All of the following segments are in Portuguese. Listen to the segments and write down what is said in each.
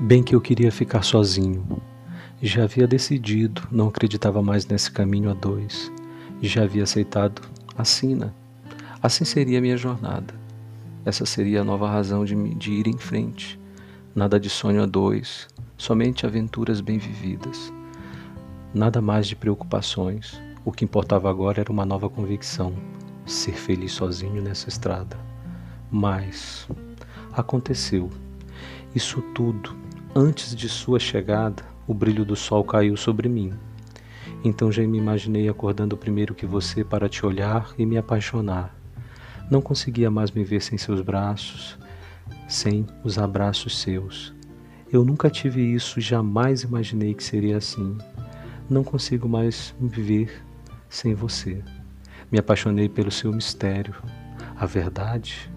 Bem que eu queria ficar sozinho. Já havia decidido, não acreditava mais nesse caminho a dois. Já havia aceitado a sina. Assim seria minha jornada. Essa seria a nova razão de, de ir em frente. Nada de sonho a dois, somente aventuras bem vividas. Nada mais de preocupações. O que importava agora era uma nova convicção: ser feliz sozinho nessa estrada. Mas aconteceu. Isso tudo, antes de sua chegada, o brilho do sol caiu sobre mim. Então já me imaginei acordando primeiro que você para te olhar e me apaixonar. Não conseguia mais me ver sem seus braços, sem os abraços seus. Eu nunca tive isso, jamais imaginei que seria assim. Não consigo mais me ver sem você. Me apaixonei pelo seu mistério. A verdade,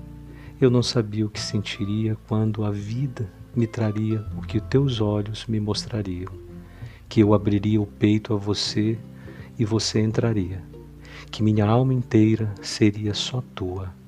eu não sabia o que sentiria quando a vida me traria o que teus olhos me mostrariam. Que eu abriria o peito a você e você entraria. Que minha alma inteira seria só tua